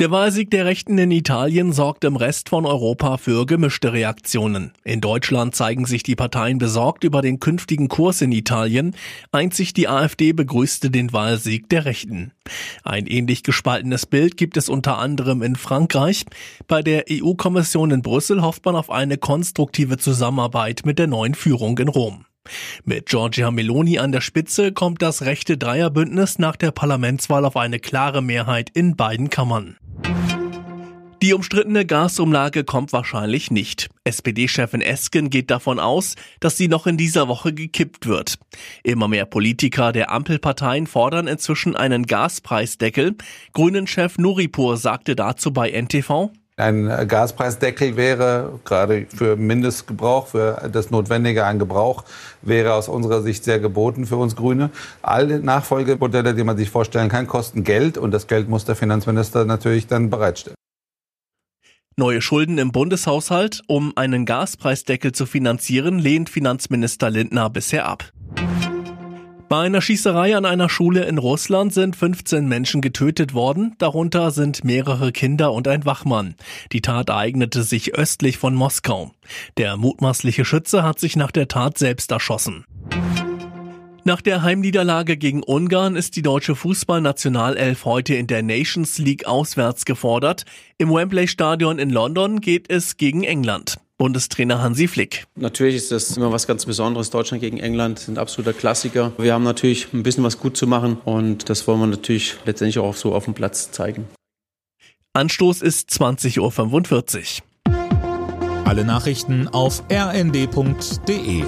Der Wahlsieg der Rechten in Italien sorgt im Rest von Europa für gemischte Reaktionen. In Deutschland zeigen sich die Parteien besorgt über den künftigen Kurs in Italien. Einzig die AfD begrüßte den Wahlsieg der Rechten. Ein ähnlich gespaltenes Bild gibt es unter anderem in Frankreich. Bei der EU-Kommission in Brüssel hofft man auf eine konstruktive Zusammenarbeit mit der neuen Führung in Rom. Mit Giorgia Meloni an der Spitze kommt das rechte Dreierbündnis nach der Parlamentswahl auf eine klare Mehrheit in beiden Kammern. Die umstrittene Gasumlage kommt wahrscheinlich nicht. SPD-Chefin Esken geht davon aus, dass sie noch in dieser Woche gekippt wird. Immer mehr Politiker der Ampelparteien fordern inzwischen einen Gaspreisdeckel. Grünen-Chef Nuripur sagte dazu bei NTV, ein Gaspreisdeckel wäre gerade für Mindestgebrauch, für das Notwendige an Gebrauch, wäre aus unserer Sicht sehr geboten für uns Grüne. Alle Nachfolgemodelle, die man sich vorstellen kann, kosten Geld und das Geld muss der Finanzminister natürlich dann bereitstellen. Neue Schulden im Bundeshaushalt, um einen Gaspreisdeckel zu finanzieren, lehnt Finanzminister Lindner bisher ab. Bei einer Schießerei an einer Schule in Russland sind 15 Menschen getötet worden, darunter sind mehrere Kinder und ein Wachmann. Die Tat ereignete sich östlich von Moskau. Der mutmaßliche Schütze hat sich nach der Tat selbst erschossen. Nach der Heimniederlage gegen Ungarn ist die deutsche Fußballnationalelf heute in der Nations League auswärts gefordert. Im Wembley Stadion in London geht es gegen England. Bundestrainer Hansi Flick. Natürlich ist das immer was ganz Besonderes. Deutschland gegen England sind absoluter Klassiker. Wir haben natürlich ein bisschen was gut zu machen und das wollen wir natürlich letztendlich auch so auf dem Platz zeigen. Anstoß ist 20.45 Uhr. Alle Nachrichten auf rnd.de